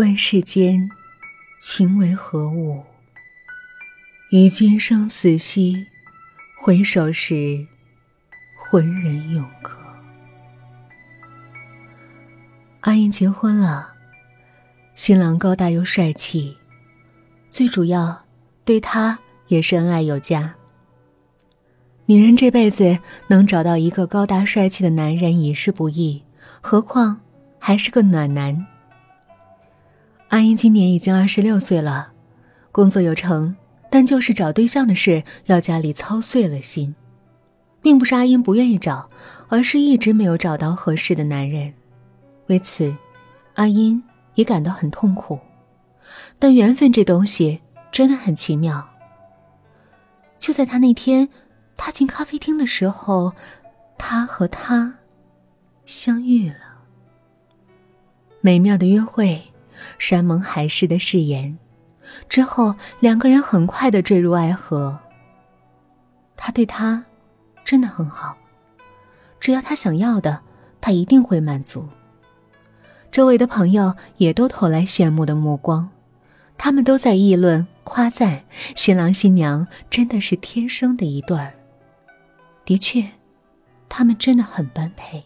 问世间情为何物？与君生死兮，回首时，浑人永隔。阿英结婚了，新郎高大又帅气，最主要对她也是恩爱有加。女人这辈子能找到一个高大帅气的男人已是不易，何况还是个暖男。阿英今年已经二十六岁了，工作有成。但就是找对象的事，要家里操碎了心，并不是阿英不愿意找，而是一直没有找到合适的男人。为此，阿英也感到很痛苦。但缘分这东西真的很奇妙。就在他那天踏进咖啡厅的时候，他和他相遇了。美妙的约会，山盟海誓的誓言。之后，两个人很快的坠入爱河。他对她真的很好，只要他想要的，他一定会满足。周围的朋友也都投来羡慕的目光，他们都在议论、夸赞新郎新娘真的是天生的一对儿。的确，他们真的很般配。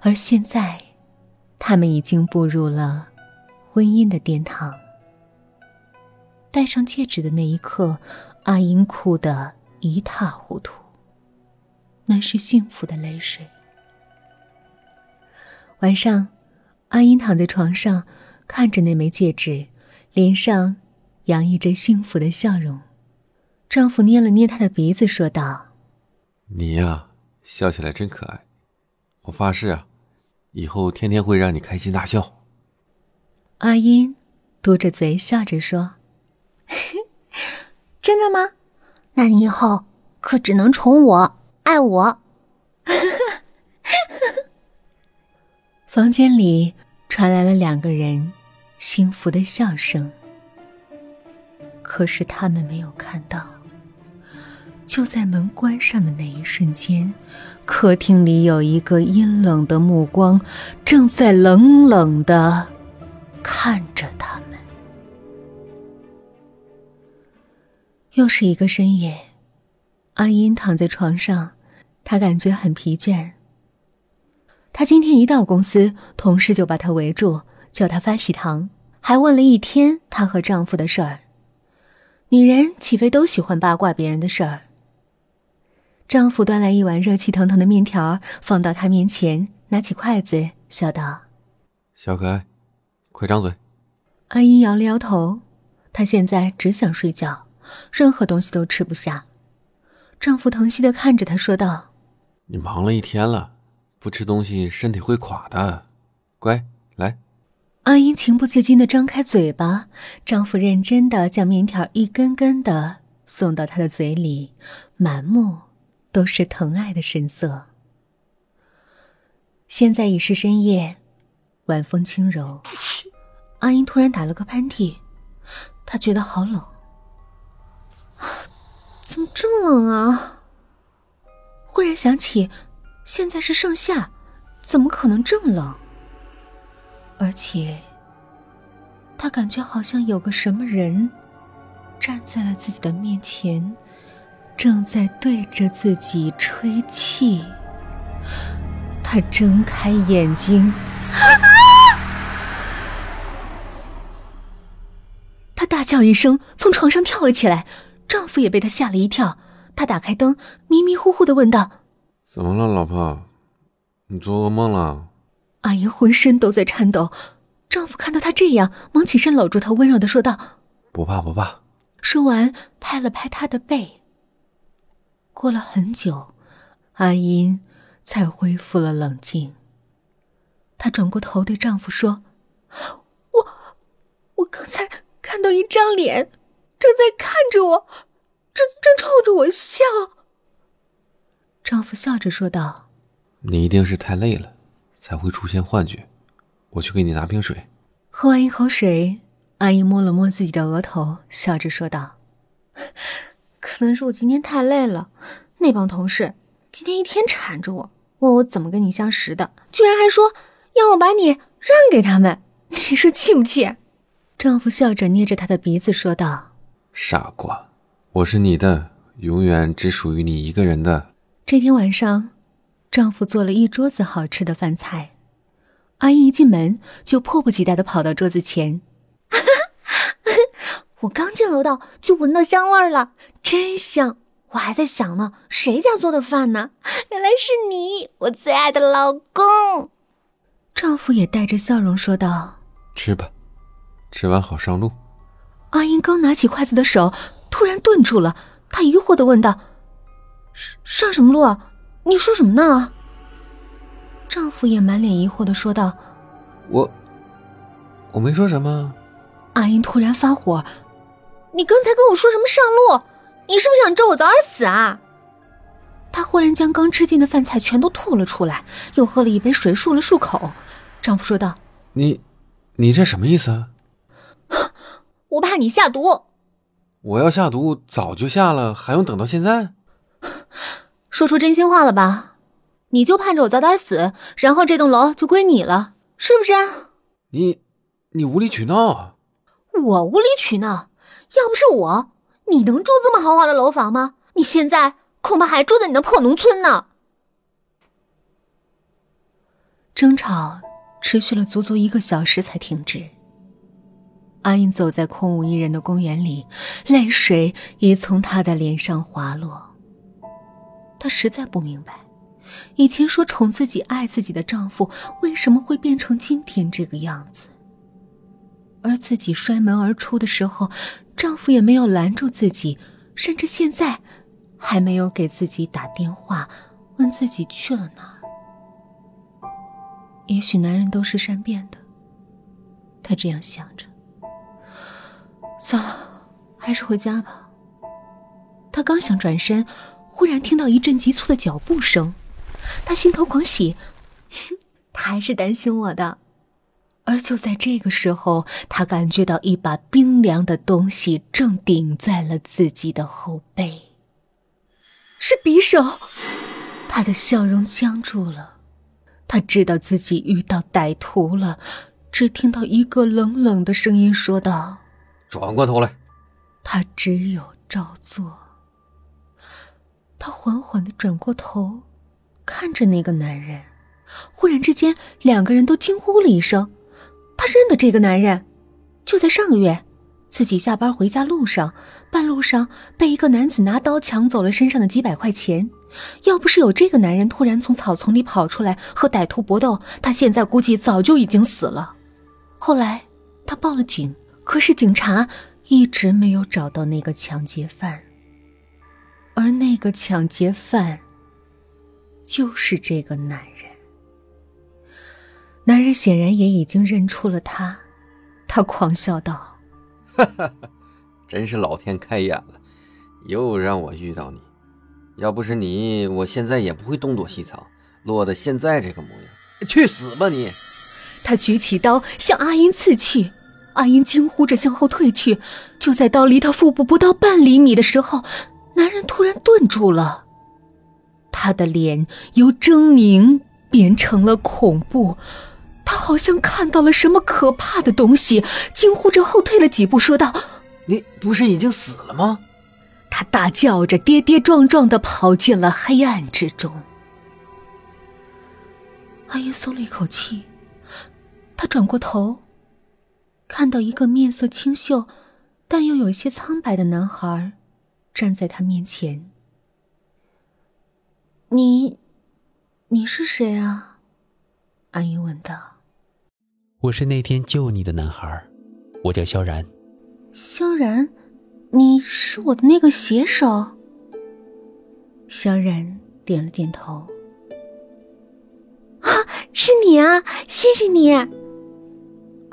而现在，他们已经步入了婚姻的殿堂。戴上戒指的那一刻，阿英哭得一塌糊涂。那是幸福的泪水。晚上，阿英躺在床上，看着那枚戒指，脸上洋溢着幸福的笑容。丈夫捏了捏她的鼻子，说道：“你呀，笑起来真可爱。我发誓啊，以后天天会让你开心大笑。”阿英嘟着嘴笑着说。真的吗？那你以后可只能宠我、爱我。房间里传来了两个人幸福的笑声，可是他们没有看到，就在门关上的那一瞬间，客厅里有一个阴冷的目光正在冷冷的看着他们。又是一个深夜，阿英躺在床上，她感觉很疲倦。她今天一到公司，同事就把她围住，叫她发喜糖，还问了一天她和丈夫的事儿。女人岂非都喜欢八卦别人的事儿？丈夫端来一碗热气腾腾的面条，放到她面前，拿起筷子，笑道：“小可爱，快张嘴。”阿英摇了摇头，她现在只想睡觉。任何东西都吃不下，丈夫疼惜的看着她说道：“你忙了一天了，不吃东西身体会垮的，乖，来。”阿英情不自禁的张开嘴巴，丈夫认真的将面条一根根的送到她的嘴里，满目都是疼爱的神色。现在已是深夜，晚风轻柔，阿英突然打了个喷嚏，她觉得好冷。怎么这么冷啊？忽然想起，现在是盛夏，怎么可能这么冷？而且，他感觉好像有个什么人站在了自己的面前，正在对着自己吹气。他睁开眼睛，他大叫一声，从床上跳了起来。丈夫也被她吓了一跳，他打开灯，迷迷糊糊的问道：“怎么了，老婆？你做噩梦了？”阿姨浑身都在颤抖，丈夫看到她这样，忙起身搂住她，温柔的说道：“不怕，不怕。”说完，拍了拍她的背。过了很久，阿英才恢复了冷静。她转过头对丈夫说：“我，我刚才看到一张脸。”正在看着我，正正冲着我笑。丈夫笑着说道：“你一定是太累了，才会出现幻觉。我去给你拿瓶水。”喝完一口水，阿姨摸了摸自己的额头，笑着说道：“可能是我今天太累了。那帮同事今天一天缠着我，问我怎么跟你相识的，居然还说要我把你让给他们。你说气不气？丈夫笑着捏着她的鼻子说道：“傻瓜，我是你的，永远只属于你一个人的。”这天晚上，丈夫做了一桌子好吃的饭菜。阿英一进门就迫不及待的跑到桌子前。我刚进楼道就闻到香味了，真香！我还在想呢，谁家做的饭呢？原来是你，我最爱的老公。丈夫也带着笑容说道：“吃吧，吃完好上路。”阿英刚拿起筷子的手突然顿住了，她疑惑的问道：“上上什么路啊？你说什么呢？”丈夫也满脸疑惑的说道：“我，我没说什么。”阿英突然发火：“你刚才跟我说什么上路？你是不是想咒我早点死啊？”她忽然将刚吃进的饭菜全都吐了出来，又喝了一杯水漱了漱口。丈夫说道：“你，你这什么意思啊？”“我怕你下毒。”“我要下毒早就下了，还用等到现在？”“说出真心话了吧？”你就盼着我早点死，然后这栋楼就归你了，是不是？你，你无理取闹！我无理取闹？要不是我，你能住这么豪华的楼房吗？你现在恐怕还住在你的破农村呢。争吵持续了足足一个小时才停止。阿英走在空无一人的公园里，泪水已从她的脸上滑落。她实在不明白。以前说宠自己、爱自己的丈夫，为什么会变成今天这个样子？而自己摔门而出的时候，丈夫也没有拦住自己，甚至现在还没有给自己打电话，问自己去了哪儿。也许男人都是善变的，她这样想着。算了，还是回家吧。他刚想转身，忽然听到一阵急促的脚步声。他心头狂喜，他还是担心我的。而就在这个时候，他感觉到一把冰凉的东西正顶在了自己的后背，是匕首。他的笑容僵住了，他知道自己遇到歹徒了。只听到一个冷冷的声音说道：“转过头来。”他只有照做。他缓缓的转过头。看着那个男人，忽然之间，两个人都惊呼了一声。他认得这个男人，就在上个月，自己下班回家路上，半路上被一个男子拿刀抢走了身上的几百块钱。要不是有这个男人突然从草丛里跑出来和歹徒搏斗，他现在估计早就已经死了。后来他报了警，可是警察一直没有找到那个抢劫犯，而那个抢劫犯。就是这个男人，男人显然也已经认出了他，他狂笑道：“哈哈，真是老天开眼了，又让我遇到你。要不是你，我现在也不会东躲西藏，落得现在这个模样。去死吧你！”他举起刀向阿英刺去，阿英惊呼着向后退去。就在刀离他腹部不到半厘米的时候，男人突然顿住了。他的脸由狰狞变成了恐怖，他好像看到了什么可怕的东西，惊呼着后退了几步，说道：“你不是已经死了吗？”他大叫着，跌跌撞撞的跑进了黑暗之中。阿英松了一口气，他转过头，看到一个面色清秀，但又有些苍白的男孩站在他面前。你，你是谁啊？阿英问道。我是那天救你的男孩，我叫萧然。萧然，你是我的那个写手。萧然点了点头。啊，是你啊！谢谢你。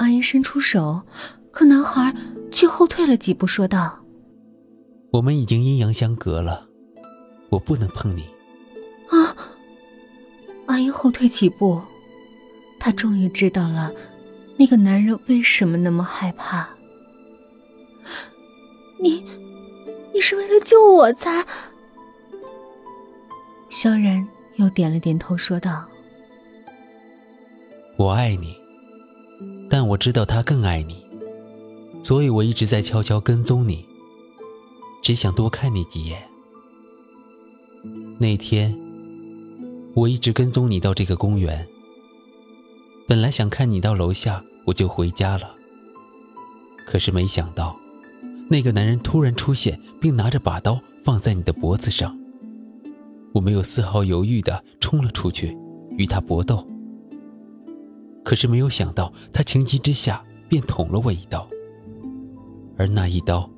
阿英伸出手，可男孩却后退了几步，说道：“我们已经阴阳相隔了，我不能碰你。”啊！阿英后退几步，她终于知道了那个男人为什么那么害怕。你，你是为了救我才……萧然又点了点头，说道：“但我知道他更爱你，所以我一直在悄悄跟踪你，只想多看你几眼。那天，我一直跟踪你到这个公园，本来想看你到楼下我就回家了，可是没想到，那个男人突然出现，并拿着把刀放在你的脖子上。我没有丝毫犹豫的冲了出去，与他搏斗。可是没有想到，他情急之下便捅了我一刀，而那一刀，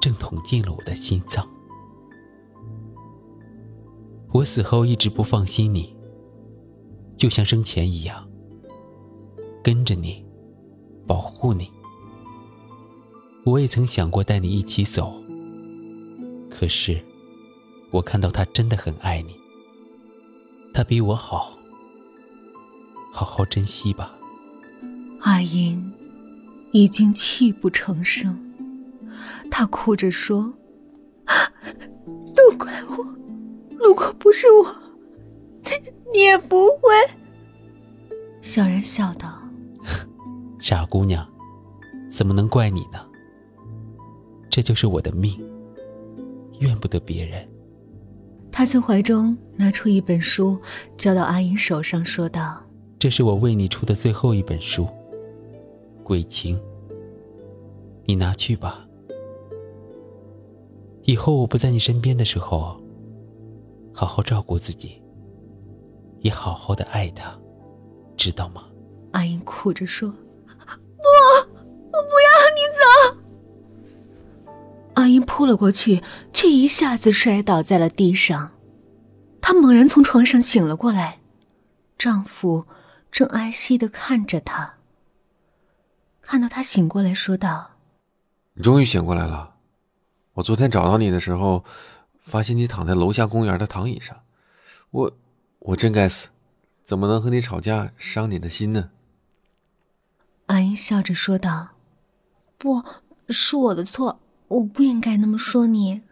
正捅进了我的心脏。我死后一直不放心你，就像生前一样，跟着你，保护你。我也曾想过带你一起走，可是，我看到他真的很爱你，他比我好。好好珍惜吧。阿英已经泣不成声，她哭着说：“ 都怪我，如果不是我，你也不会。”小然笑道：“ 傻姑娘，怎么能怪你呢？这就是我的命，怨不得别人。”他从怀中拿出一本书，交到阿英手上，说道。这是我为你出的最后一本书，《鬼情》。你拿去吧。以后我不在你身边的时候，好好照顾自己，也好好的爱他，知道吗？阿英哭着说：“不，我不要你走。”阿英扑了过去，却一下子摔倒在了地上。她猛然从床上醒了过来，丈夫。正哀惜的看着他。看到他醒过来，说道：“你终于醒过来了。我昨天找到你的时候，发现你躺在楼下公园的躺椅上。我，我真该死，怎么能和你吵架，伤你的心呢？”阿英笑着说道：“不是我的错，我不应该那么说你。”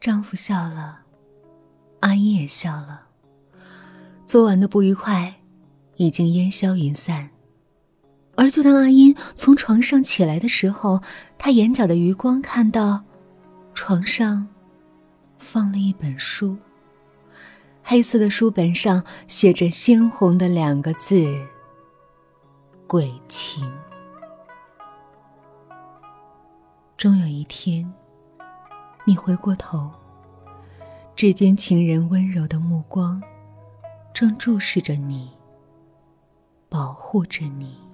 丈夫笑了，阿英也笑了。昨晚的不愉快。已经烟消云散，而就当阿英从床上起来的时候，她眼角的余光看到，床上放了一本书，黑色的书本上写着鲜红的两个字：“鬼情”。终有一天，你回过头，只见情人温柔的目光，正注视着你。保护着你。